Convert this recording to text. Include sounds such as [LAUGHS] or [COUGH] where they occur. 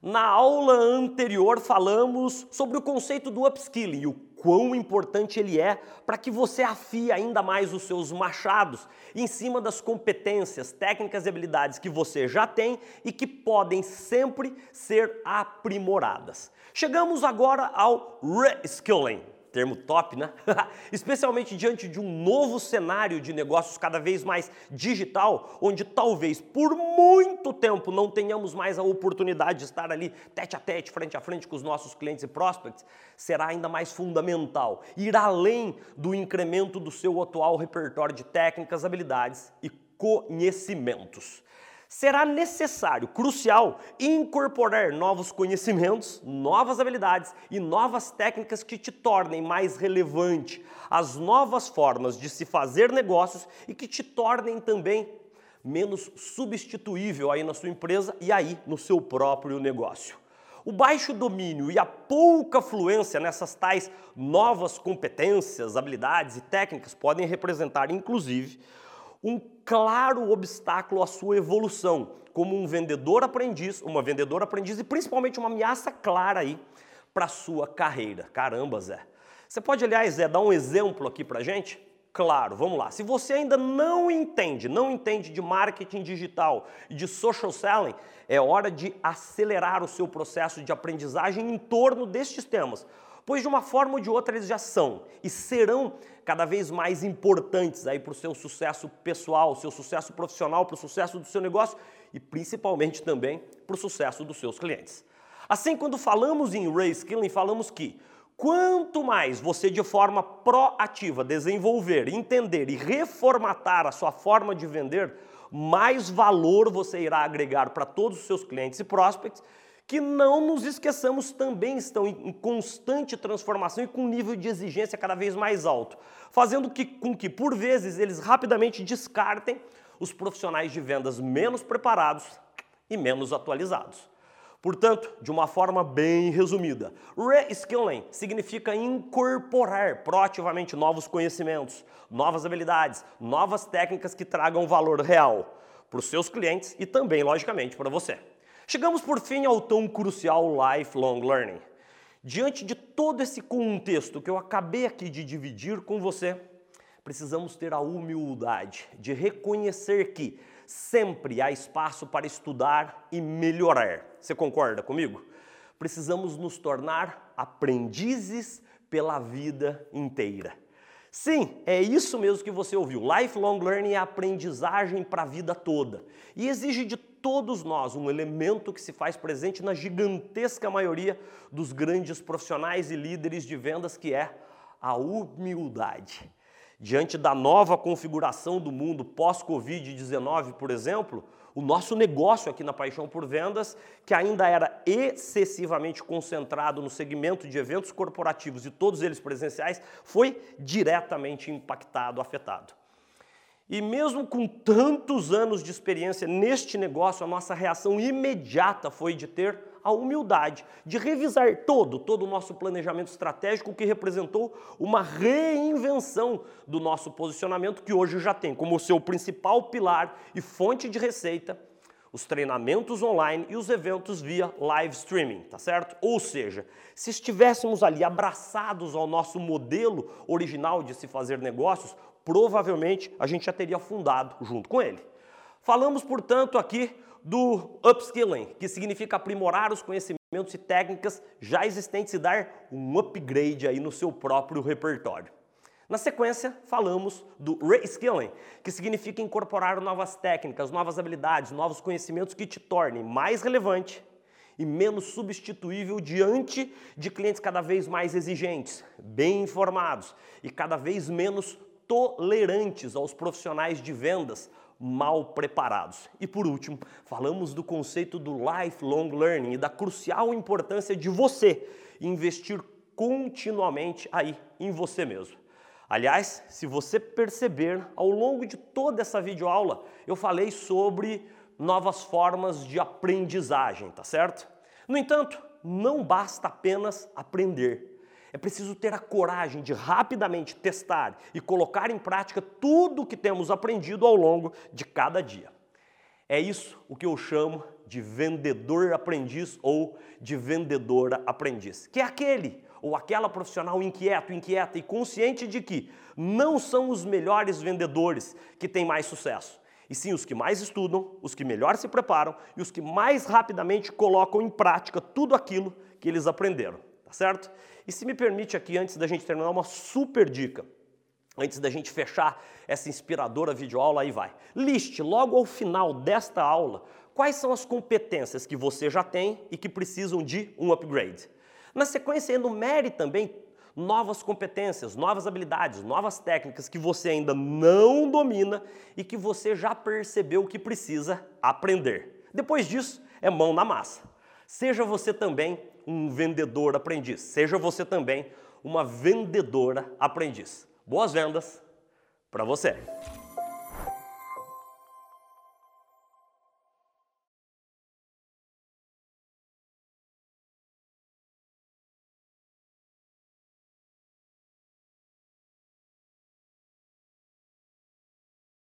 Na aula anterior falamos sobre o conceito do upskilling e o quão importante ele é para que você afie ainda mais os seus machados em cima das competências, técnicas e habilidades que você já tem e que podem sempre ser aprimoradas. Chegamos agora ao reskilling termo top, né? [LAUGHS] Especialmente diante de um novo cenário de negócios cada vez mais digital, onde talvez por muito tempo não tenhamos mais a oportunidade de estar ali tete a tete, frente a frente com os nossos clientes e prospects, será ainda mais fundamental ir além do incremento do seu atual repertório de técnicas, habilidades e conhecimentos será necessário, crucial, incorporar novos conhecimentos, novas habilidades e novas técnicas que te tornem mais relevante, as novas formas de se fazer negócios e que te tornem também menos substituível aí na sua empresa e aí no seu próprio negócio. O baixo domínio e a pouca fluência nessas tais novas competências, habilidades e técnicas podem representar, inclusive, um claro obstáculo à sua evolução como um vendedor aprendiz, uma vendedora aprendiz e principalmente uma ameaça clara aí para sua carreira. Caramba, Zé. Você pode, aliás, Zé, dar um exemplo aqui para gente? Claro, vamos lá. Se você ainda não entende, não entende de marketing digital e de social selling, é hora de acelerar o seu processo de aprendizagem em torno destes temas pois de uma forma ou de outra eles já são e serão cada vez mais importantes aí para o seu sucesso pessoal, seu sucesso profissional, para o sucesso do seu negócio e principalmente também para o sucesso dos seus clientes. Assim, quando falamos em reskilling, falamos que quanto mais você de forma proativa desenvolver, entender e reformatar a sua forma de vender, mais valor você irá agregar para todos os seus clientes e prospects que não nos esqueçamos também estão em constante transformação e com nível de exigência cada vez mais alto, fazendo que, com que, por vezes, eles rapidamente descartem os profissionais de vendas menos preparados e menos atualizados. Portanto, de uma forma bem resumida, reskilling significa incorporar proativamente novos conhecimentos, novas habilidades, novas técnicas que tragam valor real para os seus clientes e também, logicamente, para você. Chegamos por fim ao tão crucial lifelong learning. Diante de todo esse contexto que eu acabei aqui de dividir com você, precisamos ter a humildade de reconhecer que sempre há espaço para estudar e melhorar. Você concorda comigo? Precisamos nos tornar aprendizes pela vida inteira. Sim, é isso mesmo que você ouviu. Lifelong learning é aprendizagem para a vida toda. E exige de todos nós um elemento que se faz presente na gigantesca maioria dos grandes profissionais e líderes de vendas, que é a humildade. Diante da nova configuração do mundo pós-Covid-19, por exemplo, o nosso negócio aqui na Paixão por Vendas, que ainda era excessivamente concentrado no segmento de eventos corporativos e todos eles presenciais, foi diretamente impactado, afetado. E mesmo com tantos anos de experiência neste negócio, a nossa reação imediata foi de ter a humildade de revisar todo, todo o nosso planejamento estratégico que representou uma reinvenção do nosso posicionamento que hoje já tem como seu principal pilar e fonte de receita os treinamentos online e os eventos via live streaming, tá certo? Ou seja, se estivéssemos ali abraçados ao nosso modelo original de se fazer negócios, provavelmente a gente já teria fundado junto com ele. Falamos, portanto, aqui do upskilling, que significa aprimorar os conhecimentos e técnicas já existentes e dar um upgrade aí no seu próprio repertório. Na sequência, falamos do reskilling, que significa incorporar novas técnicas, novas habilidades, novos conhecimentos que te tornem mais relevante e menos substituível diante de clientes cada vez mais exigentes, bem informados e cada vez menos tolerantes aos profissionais de vendas mal preparados. E por último, falamos do conceito do lifelong learning e da crucial importância de você investir continuamente aí em você mesmo. Aliás, se você perceber, ao longo de toda essa videoaula, eu falei sobre novas formas de aprendizagem, tá certo? No entanto, não basta apenas aprender. É preciso ter a coragem de rapidamente testar e colocar em prática tudo o que temos aprendido ao longo de cada dia. É isso o que eu chamo de vendedor aprendiz ou de vendedora aprendiz, que é aquele ou aquela profissional inquieto, inquieta e consciente de que não são os melhores vendedores que têm mais sucesso, e sim os que mais estudam, os que melhor se preparam e os que mais rapidamente colocam em prática tudo aquilo que eles aprenderam, tá certo? E se me permite aqui, antes da gente terminar, uma super dica. Antes da gente fechar essa inspiradora videoaula, aí vai. Liste logo ao final desta aula quais são as competências que você já tem e que precisam de um upgrade. Na sequência, enumere também novas competências, novas habilidades, novas técnicas que você ainda não domina e que você já percebeu que precisa aprender. Depois disso, é mão na massa. Seja você também um vendedor aprendiz, seja você também uma vendedora aprendiz. Boas vendas para você!